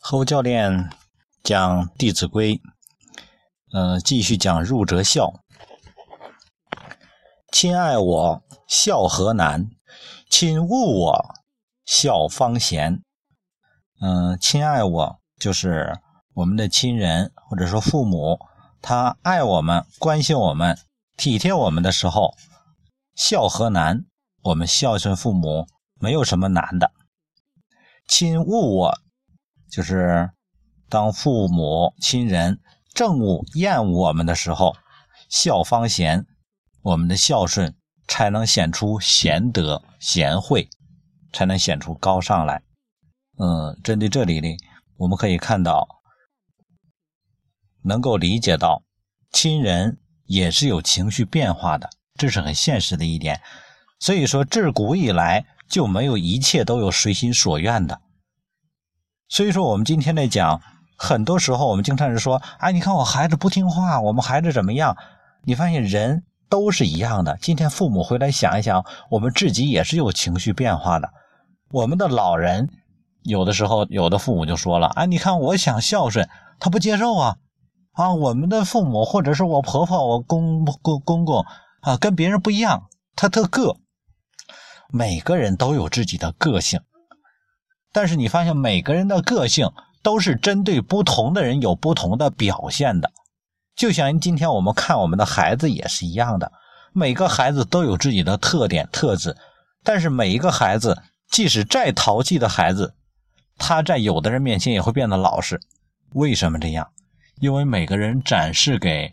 侯教练讲《弟子规》，嗯，继续讲入则孝。亲爱我，孝何难？亲勿我，孝方贤。嗯，亲爱我就是我们的亲人，或者说父母，他爱我们、关心我们、体贴我们的时候，孝何难？我们孝顺父母没有什么难的。亲勿我。就是当父母亲人憎恶厌恶我们的时候，孝方贤，我们的孝顺才能显出贤德贤惠，才能显出高尚来。嗯，针对这里呢，我们可以看到，能够理解到，亲人也是有情绪变化的，这是很现实的一点。所以说，自古以来就没有一切都有随心所愿的。所以说，我们今天来讲，很多时候我们经常是说，哎，你看我孩子不听话，我们孩子怎么样？你发现人都是一样的。今天父母回来想一想，我们自己也是有情绪变化的。我们的老人有的时候，有的父母就说了，哎，你看我想孝顺，他不接受啊，啊，我们的父母或者是我婆婆、我公公公公啊，跟别人不一样，他特个。每个人都有自己的个性。但是你发现每个人的个性都是针对不同的人有不同的表现的，就像今天我们看我们的孩子也是一样的，每个孩子都有自己的特点特质，但是每一个孩子即使再淘气的孩子，他在有的人面前也会变得老实。为什么这样？因为每个人展示给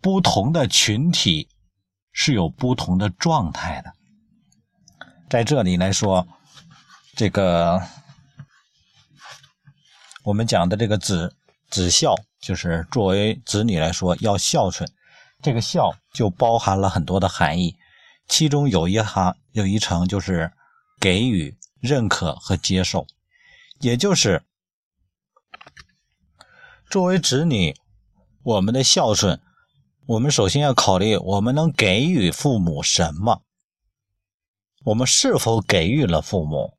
不同的群体是有不同的状态的。在这里来说，这个。我们讲的这个子子孝，就是作为子女来说要孝顺，这个孝就包含了很多的含义，其中有一行有一层就是给予、认可和接受，也就是作为子女，我们的孝顺，我们首先要考虑我们能给予父母什么，我们是否给予了父母？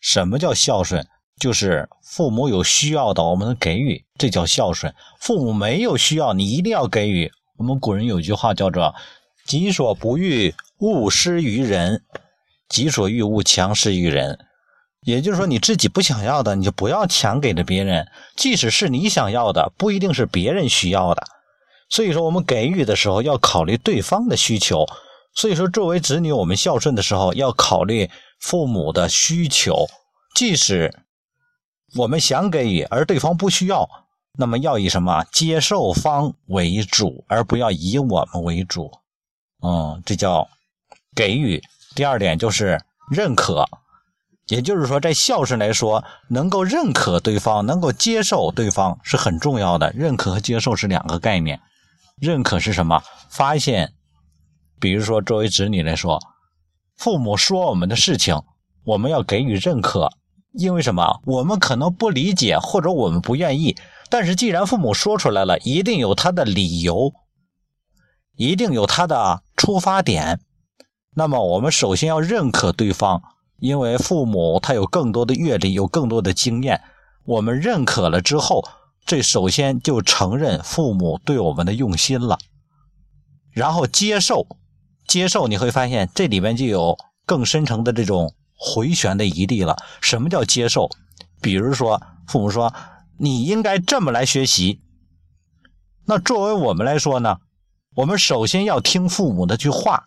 什么叫孝顺？就是父母有需要的，我们能给予，这叫孝顺。父母没有需要，你一定要给予。我们古人有句话叫做“己所不欲，勿施于人；己所欲，勿强施于人。”也就是说，你自己不想要的，你就不要强给了别人。即使是你想要的，不一定是别人需要的。所以说，我们给予的时候要考虑对方的需求。所以说，作为子女，我们孝顺的时候要考虑父母的需求，即使。我们想给予，而对方不需要，那么要以什么接受方为主，而不要以我们为主。嗯，这叫给予。第二点就是认可，也就是说，在孝顺来说，能够认可对方，能够接受对方是很重要的。认可和接受是两个概念。认可是什么？发现，比如说，作为子女来说，父母说我们的事情，我们要给予认可。因为什么？我们可能不理解，或者我们不愿意。但是既然父母说出来了，一定有他的理由，一定有他的出发点。那么我们首先要认可对方，因为父母他有更多的阅历，有更多的经验。我们认可了之后，这首先就承认父母对我们的用心了，然后接受，接受你会发现这里面就有更深层的这种。回旋的余地了。什么叫接受？比如说，父母说你应该这么来学习。那作为我们来说呢，我们首先要听父母的句话，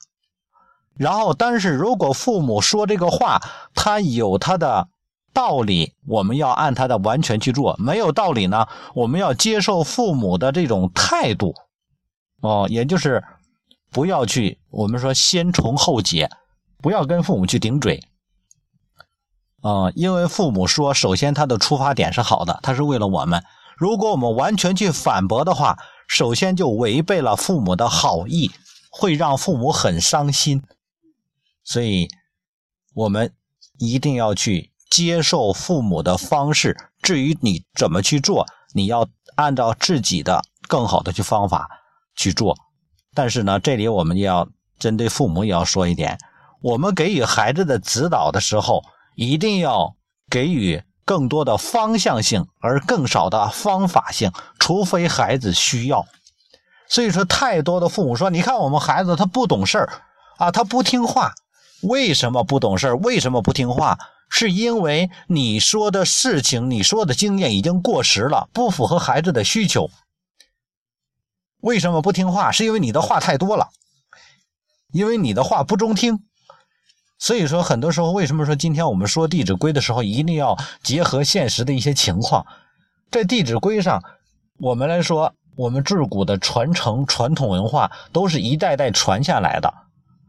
然后，但是如果父母说这个话，他有他的道理，我们要按他的完全去做；没有道理呢，我们要接受父母的这种态度。哦，也就是不要去，我们说先从后解，不要跟父母去顶嘴。嗯，因为父母说，首先他的出发点是好的，他是为了我们。如果我们完全去反驳的话，首先就违背了父母的好意，会让父母很伤心。所以，我们一定要去接受父母的方式。至于你怎么去做，你要按照自己的更好的去方法去做。但是呢，这里我们要针对父母也要说一点：我们给予孩子的指导的时候。一定要给予更多的方向性，而更少的方法性，除非孩子需要。所以说，太多的父母说：“你看我们孩子他不懂事儿啊，他不听话。为什么不懂事儿？为什么不听话？是因为你说的事情，你说的经验已经过时了，不符合孩子的需求。为什么不听话？是因为你的话太多了，因为你的话不中听。”所以说，很多时候，为什么说今天我们说《弟子规》的时候，一定要结合现实的一些情况？在《弟子规》上，我们来说，我们自古的传承传统文化都是一代代传下来的。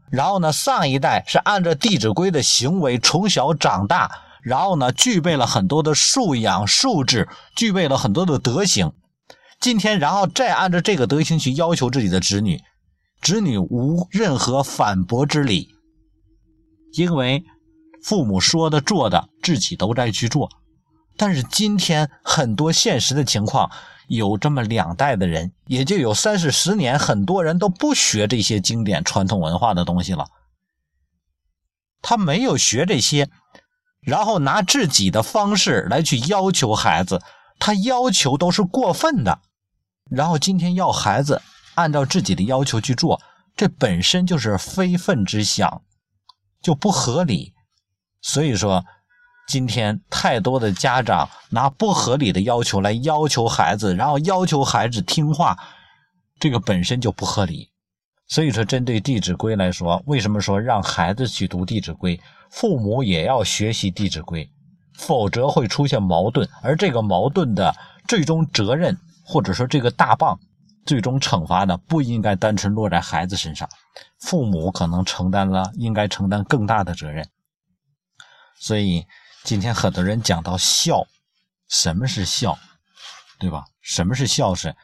然后呢，上一代是按照《弟子规》的行为从小长大，然后呢，具备了很多的素养素质，具备了很多的德行。今天，然后再按照这个德行去要求自己的子女，子女无任何反驳之理。因为父母说的做的，自己都在去做，但是今天很多现实的情况，有这么两代的人，也就有三四十年，很多人都不学这些经典传统文化的东西了。他没有学这些，然后拿自己的方式来去要求孩子，他要求都是过分的，然后今天要孩子按照自己的要求去做，这本身就是非分之想。就不合理，所以说，今天太多的家长拿不合理的要求来要求孩子，然后要求孩子听话，这个本身就不合理。所以说，针对《弟子规》来说，为什么说让孩子去读《弟子规》，父母也要学习《弟子规》，否则会出现矛盾，而这个矛盾的最终责任，或者说这个大棒。最终惩罚呢，不应该单纯落在孩子身上，父母可能承担了应该承担更大的责任。所以今天很多人讲到孝，什么是孝，对吧？什么是孝顺？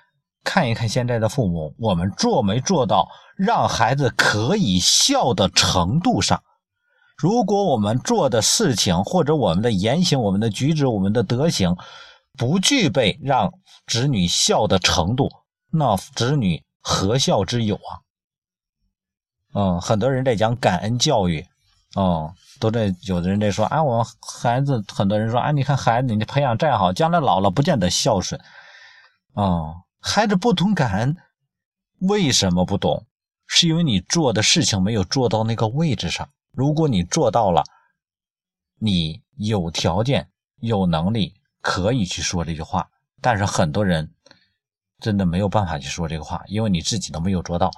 看一看现在的父母，我们做没做到让孩子可以孝的程度上？如果我们做的事情或者我们的言行、我们的举止、我们的德行，不具备让子女孝的程度。那子女何孝之有啊？嗯，很多人在讲感恩教育，哦，都在有的人在说啊，我孩子，很多人说啊，你看孩子，你培养再好，将来老了不见得孝顺。哦，孩子不懂感恩，为什么不懂？是因为你做的事情没有做到那个位置上。如果你做到了，你有条件、有能力可以去说这句话，但是很多人。真的没有办法去说这个话，因为你自己都没有做到。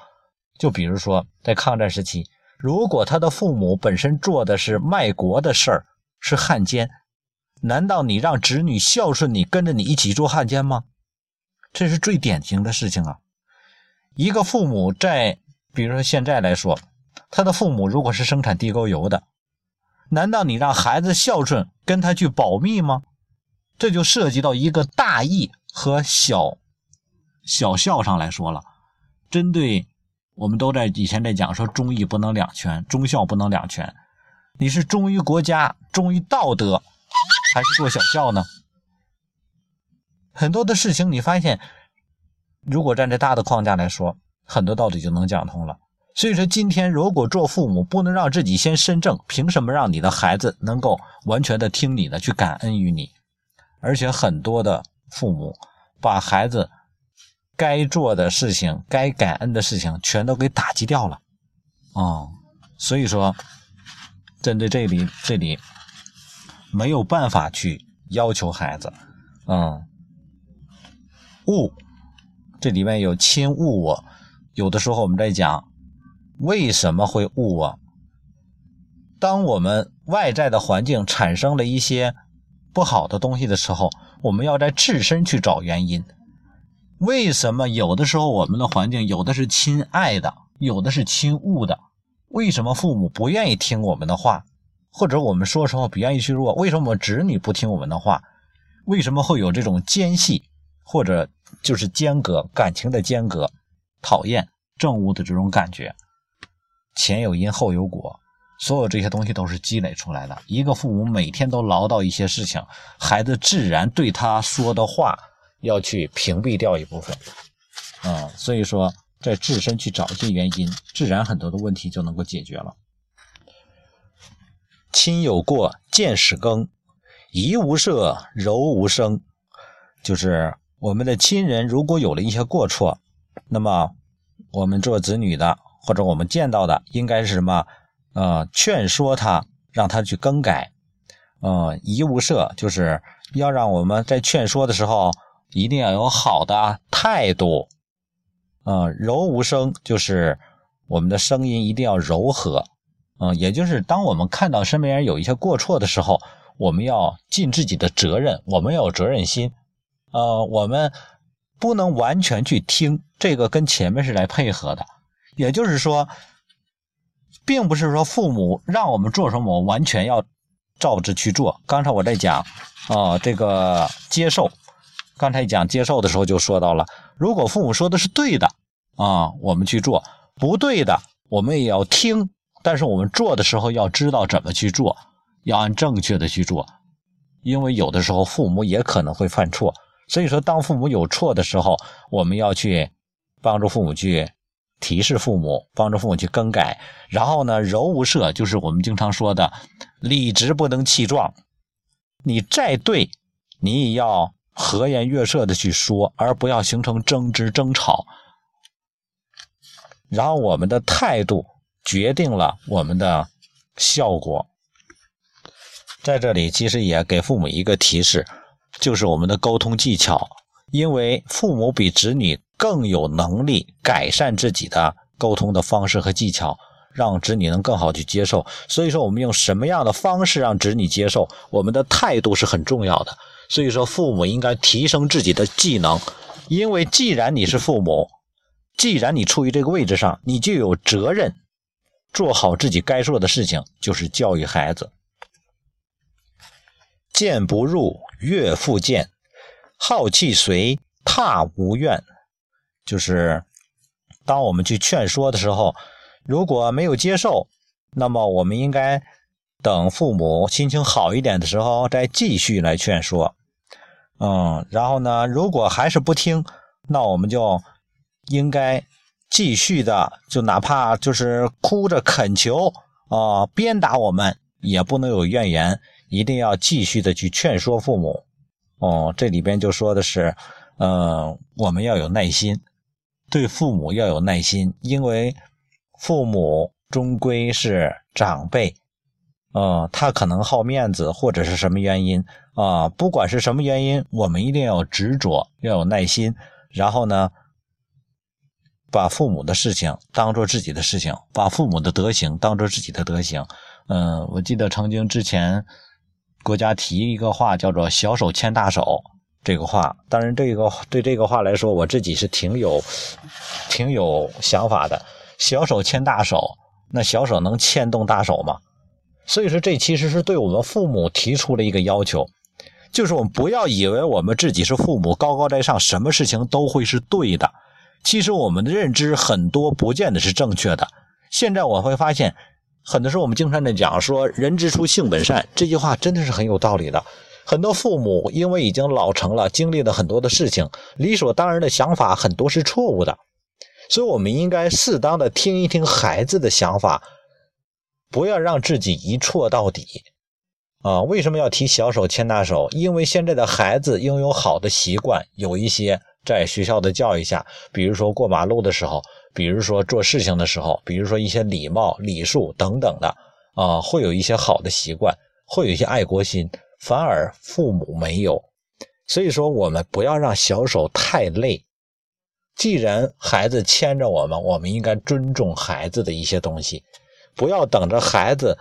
就比如说，在抗战时期，如果他的父母本身做的是卖国的事儿，是汉奸，难道你让子女孝顺你，跟着你一起做汉奸吗？这是最典型的事情啊！一个父母在，比如说现在来说，他的父母如果是生产地沟油的，难道你让孩子孝顺，跟他去保密吗？这就涉及到一个大义和小。小孝上来说了，针对我们都在以前在讲说忠义不能两全，忠孝不能两全。你是忠于国家、忠于道德，还是做小孝呢？很多的事情你发现，如果站在大的框架来说，很多道理就能讲通了。所以说，今天如果做父母不能让自己先身正，凭什么让你的孩子能够完全的听你的，去感恩于你？而且很多的父母把孩子。该做的事情、该感恩的事情，全都给打击掉了，哦，所以说，针对这里，这里没有办法去要求孩子，嗯，勿，这里面有亲勿我，有的时候我们在讲为什么会误我，当我们外在的环境产生了一些不好的东西的时候，我们要在自身去找原因。为什么有的时候我们的环境有的是亲爱的，有的是亲恶的？为什么父母不愿意听我们的话，或者我们说实话不愿意去做？为什么子女不听我们的话？为什么会有这种间隙，或者就是间隔感情的间隔？讨厌、憎恶的这种感觉，前有因后有果，所有这些东西都是积累出来的。一个父母每天都唠叨一些事情，孩子自然对他说的话。要去屏蔽掉一部分，啊，所以说在自身去找一些原因，自然很多的问题就能够解决了。亲有过，见使更，怡无色，柔无声，就是我们的亲人如果有了一些过错，那么我们做子女的或者我们见到的应该是什么？呃，劝说他，让他去更改。呃，怡无色，就是要让我们在劝说的时候一定要有好的态度。嗯，柔无声，就是我们的声音一定要柔和。嗯，也就是当我们看到身边人有一些过错的时候，我们要尽自己的责任，我们要有责任心。呃，我们不能完全去听，这个跟前面是来配合的。也就是说，并不是说父母让我们做什么，我们完全要照着去做。刚才我在讲，啊，这个接受，刚才讲接受的时候就说到了，如果父母说的是对的，啊，我们去做；不对的，我们也要听。但是我们做的时候要知道怎么去做，要按正确的去做，因为有的时候父母也可能会犯错，所以说当父母有错的时候，我们要去帮助父母去提示父母，帮助父母去更改。然后呢，柔无色就是我们经常说的理直不能气壮，你再对，你也要和颜悦色的去说，而不要形成争执争吵。然后我们的态度。决定了我们的效果。在这里，其实也给父母一个提示，就是我们的沟通技巧。因为父母比子女更有能力改善自己的沟通的方式和技巧，让子女能更好去接受。所以说，我们用什么样的方式让子女接受？我们的态度是很重要的。所以说，父母应该提升自己的技能，因为既然你是父母，既然你处于这个位置上，你就有责任。做好自己该做的事情，就是教育孩子。谏不入，悦复谏；好气随，踏无怨。就是当我们去劝说的时候，如果没有接受，那么我们应该等父母心情好一点的时候再继续来劝说。嗯，然后呢，如果还是不听，那我们就应该。继续的，就哪怕就是哭着恳求啊，鞭打我们也不能有怨言，一定要继续的去劝说父母。哦，这里边就说的是，嗯，我们要有耐心，对父母要有耐心，因为父母终归是长辈，嗯，他可能好面子或者是什么原因啊，不管是什么原因，我们一定要执着，要有耐心，然后呢。把父母的事情当做自己的事情，把父母的德行当做自己的德行。嗯，我记得曾经之前国家提一个话叫做“小手牵大手”这个话，当然这个对这个话来说，我自己是挺有挺有想法的。小手牵大手，那小手能牵动大手吗？所以说，这其实是对我们父母提出了一个要求，就是我们不要以为我们自己是父母高高在上，什么事情都会是对的。其实我们的认知很多不见得是正确的。现在我会发现，很多时候我们经常在讲说“人之初，性本善”这句话真的是很有道理的。很多父母因为已经老成了，经历了很多的事情，理所当然的想法很多是错误的。所以，我们应该适当的听一听孩子的想法，不要让自己一错到底。啊，为什么要提小手牵大手？因为现在的孩子拥有好的习惯，有一些。在学校的教育下，比如说过马路的时候，比如说做事情的时候，比如说一些礼貌、礼数等等的，啊，会有一些好的习惯，会有一些爱国心，反而父母没有。所以说，我们不要让小手太累。既然孩子牵着我们，我们应该尊重孩子的一些东西，不要等着孩子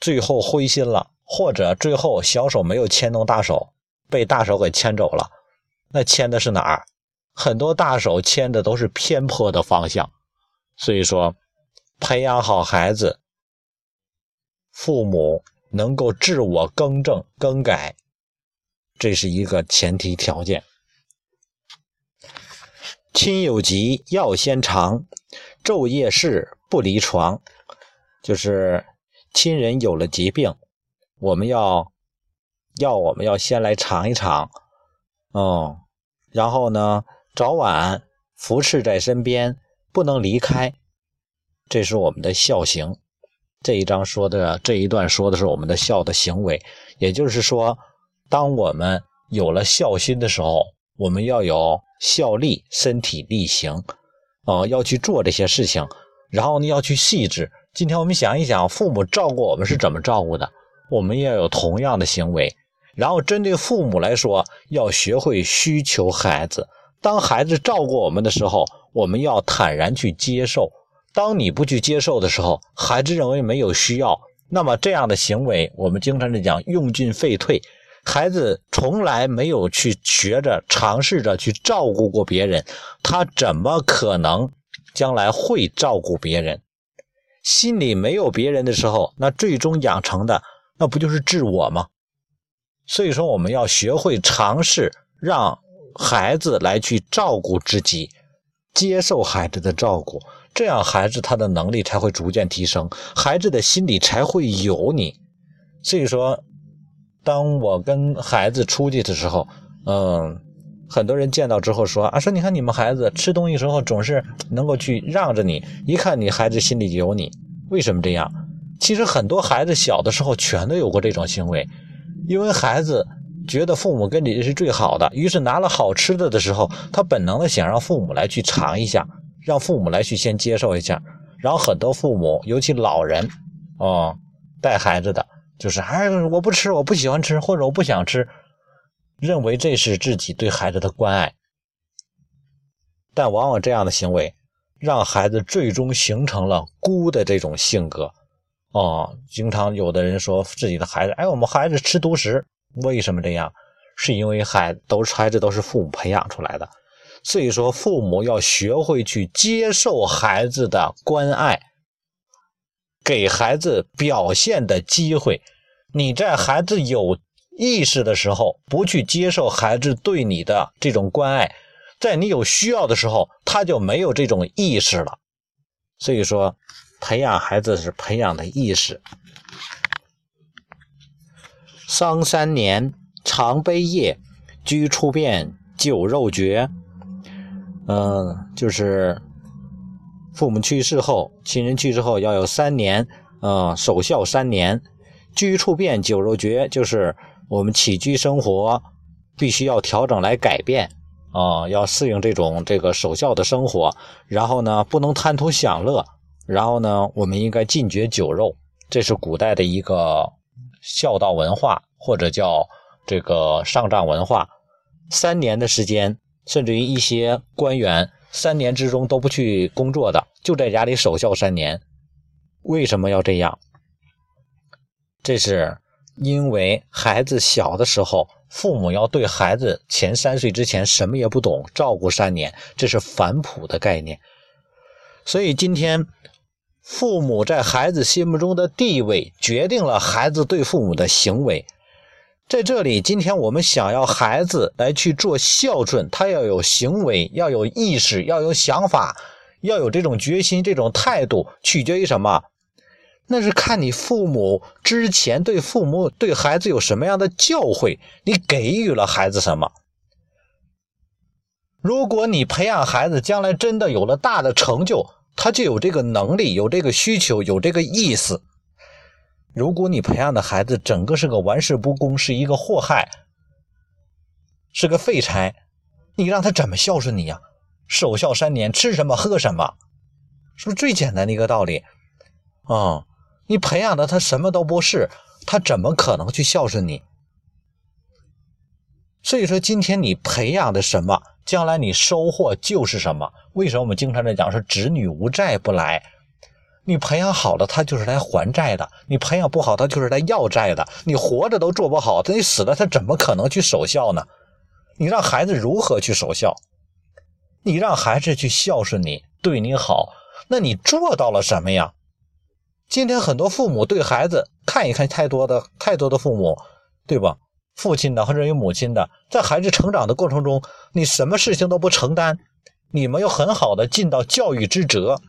最后灰心了，或者最后小手没有牵动大手，被大手给牵走了。那牵的是哪儿？很多大手牵的都是偏颇的方向，所以说，培养好孩子，父母能够自我更正更改，这是一个前提条件。亲有疾药先尝，昼夜侍不离床，就是亲人有了疾病，我们要要我们要先来尝一尝。哦，然后呢？早晚服侍在身边，不能离开，这是我们的孝行。这一章说的这一段说的是我们的孝的行为，也就是说，当我们有了孝心的时候，我们要有孝力，身体力行，哦，要去做这些事情，然后呢，要去细致。今天我们想一想，父母照顾我们是怎么照顾的，我们要有同样的行为。然后针对父母来说，要学会需求孩子。当孩子照顾我们的时候，我们要坦然去接受。当你不去接受的时候，孩子认为没有需要，那么这样的行为，我们经常在讲用进废退。孩子从来没有去学着尝试着去照顾过别人，他怎么可能将来会照顾别人？心里没有别人的时候，那最终养成的那不就是自我吗？所以说，我们要学会尝试让孩子来去照顾自己，接受孩子的照顾，这样孩子他的能力才会逐渐提升，孩子的心里才会有你。所以说，当我跟孩子出去的时候，嗯，很多人见到之后说啊，说你看你们孩子吃东西时候总是能够去让着你，一看你孩子心里有你，为什么这样？其实很多孩子小的时候全都有过这种行为。因为孩子觉得父母跟你是最好的，于是拿了好吃的的时候，他本能的想让父母来去尝一下，让父母来去先接受一下。然后很多父母，尤其老人，哦，带孩子的就是，哎，我不吃，我不喜欢吃，或者我不想吃，认为这是自己对孩子的关爱。但往往这样的行为，让孩子最终形成了孤的这种性格。哦，经常有的人说自己的孩子，哎，我们孩子吃独食，为什么这样？是因为孩都孩子都是父母培养出来的，所以说父母要学会去接受孩子的关爱，给孩子表现的机会。你在孩子有意识的时候，不去接受孩子对你的这种关爱，在你有需要的时候，他就没有这种意识了。所以说。培养孩子是培养的意识。丧三年，常悲夜，居处变，酒肉绝。嗯，就是父母去世后，亲人去世后要有三年，嗯，守孝三年。居处变，酒肉绝，就是我们起居生活必须要调整来改变啊，要适应这种这个守孝的生活。然后呢，不能贪图享乐。然后呢，我们应该禁绝酒肉，这是古代的一个孝道文化，或者叫这个上葬文化。三年的时间，甚至于一些官员三年之中都不去工作的，就在家里守孝三年。为什么要这样？这是因为孩子小的时候，父母要对孩子前三岁之前什么也不懂，照顾三年，这是反哺的概念。所以今天。父母在孩子心目中的地位，决定了孩子对父母的行为。在这里，今天我们想要孩子来去做孝顺，他要有行为，要有意识，要有想法，要有这种决心、这种态度，取决于什么？那是看你父母之前对父母、对孩子有什么样的教诲，你给予了孩子什么。如果你培养孩子，将来真的有了大的成就。他就有这个能力，有这个需求，有这个意思。如果你培养的孩子整个是个玩世不恭，是一个祸害，是个废柴，你让他怎么孝顺你呀？守孝三年，吃什么喝什么，是不是最简单的一个道理？啊，你培养的他什么都不是，他怎么可能去孝顺你？所以说，今天你培养的什么？将来你收获就是什么？为什么我们经常在讲说子女无债不来？你培养好了，他就是来还债的；你培养不好，他就是来要债的。你活着都做不好，等你死了，他怎么可能去守孝呢？你让孩子如何去守孝？你让孩子去孝顺你，对你好，那你做到了什么呀？今天很多父母对孩子看一看，太多的太多的父母，对吧？父亲的或者有母亲的，在孩子成长的过程中，你什么事情都不承担，你没有很好的尽到教育之责，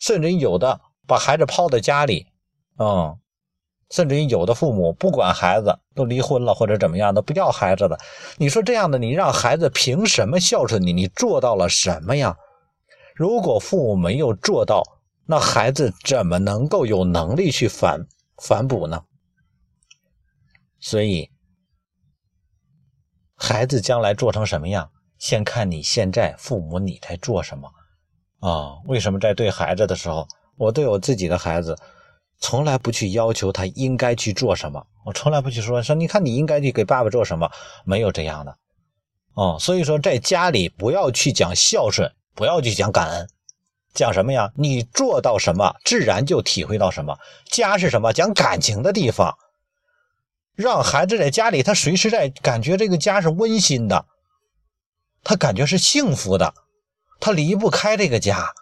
甚至于有的把孩子抛在家里，嗯，甚至于有的父母不管孩子，都离婚了或者怎么样的，不要孩子了。你说这样的，你让孩子凭什么孝顺你？你做到了什么呀？如果父母没有做到那孩子怎么能够有能力去反反哺呢？所以，孩子将来做成什么样，先看你现在父母你在做什么啊？为什么在对孩子的时候，我对我自己的孩子，从来不去要求他应该去做什么？我从来不去说说，你看你应该去给爸爸做什么？没有这样的哦。所以说，在家里不要去讲孝顺，不要去讲感恩，讲什么呀？你做到什么，自然就体会到什么。家是什么？讲感情的地方。让孩子在家里，他随时在感觉这个家是温馨的，他感觉是幸福的，他离不开这个家，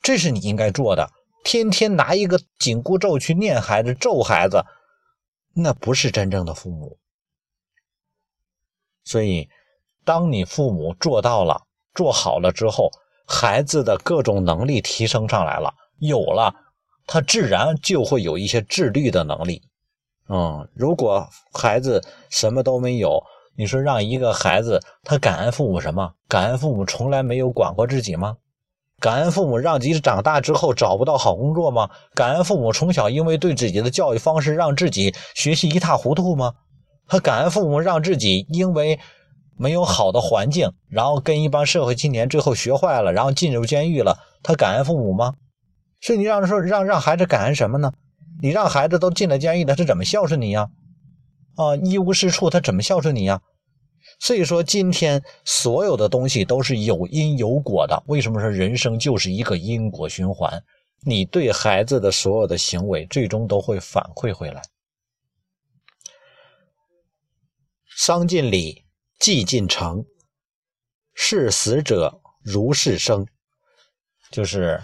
这是你应该做的。天天拿一个紧箍咒去念孩子、咒孩子，那不是真正的父母。所以，当你父母做到了、做好了之后，孩子的各种能力提升上来了，有了，他自然就会有一些自律的能力。嗯，如果孩子什么都没有，你说让一个孩子他感恩父母什么？感恩父母从来没有管过自己吗？感恩父母让自己长大之后找不到好工作吗？感恩父母从小因为对自己的教育方式让自己学习一塌糊涂吗？他感恩父母让自己因为没有好的环境，然后跟一帮社会青年最后学坏了，然后进入监狱了？他感恩父母吗？所以你让说让让孩子感恩什么呢？你让孩子都进了监狱了，他怎么孝顺你呀？啊，一无是处，他怎么孝顺你呀？所以说，今天所有的东西都是有因有果的。为什么说人生就是一个因果循环？你对孩子的所有的行为，最终都会反馈回来。丧尽礼，祭尽诚，视死者如是生。就是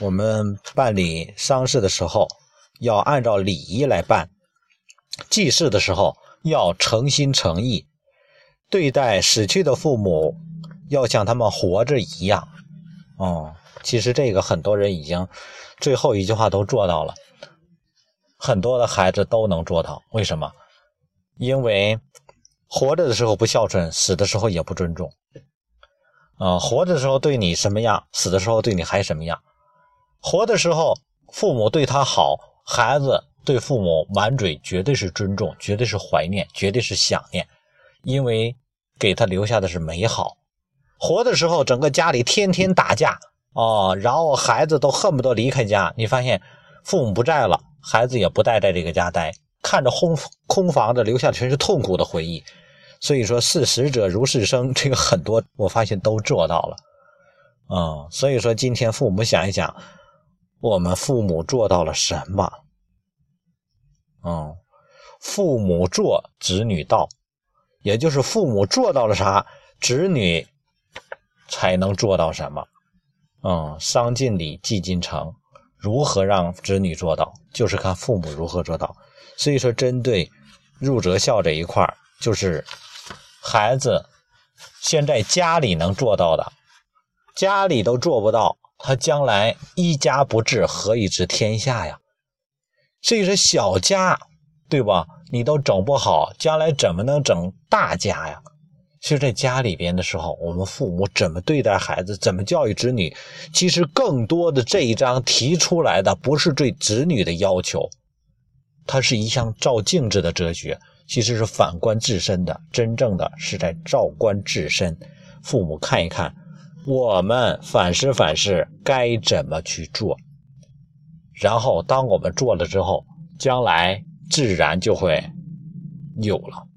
我们办理丧事的时候。要按照礼仪来办，祭祀的时候要诚心诚意对待死去的父母，要像他们活着一样。哦，其实这个很多人已经最后一句话都做到了，很多的孩子都能做到。为什么？因为活着的时候不孝顺，死的时候也不尊重。啊，活着的时候对你什么样，死的时候对你还什么样。活的时候父母对他好。孩子对父母满嘴绝对是尊重，绝对是怀念，绝对是想念，因为给他留下的是美好。活的时候，整个家里天天打架啊，然后孩子都恨不得离开家。你发现父母不在了，孩子也不待在这个家待，看着空空房子，留下全是痛苦的回忆。所以说，视死者如是生，这个很多我发现都做到了。嗯，所以说今天父母想一想。我们父母做到了什么？嗯，父母做，子女到，也就是父母做到了啥，子女才能做到什么。嗯，丧尽礼，祭尽诚，如何让子女做到，就是看父母如何做到。所以说，针对入则孝这一块就是孩子现在家里能做到的，家里都做不到。他将来一家不治，何以治天下呀？这是小家，对吧？你都整不好，将来怎么能整大家呀？其实，在家里边的时候，我们父母怎么对待孩子，怎么教育子女，其实更多的这一章提出来的不是对子女的要求，它是一项照镜子的哲学，其实是反观自身的，真正的是在照观自身。父母看一看。我们反思反思该怎么去做，然后当我们做了之后，将来自然就会有了。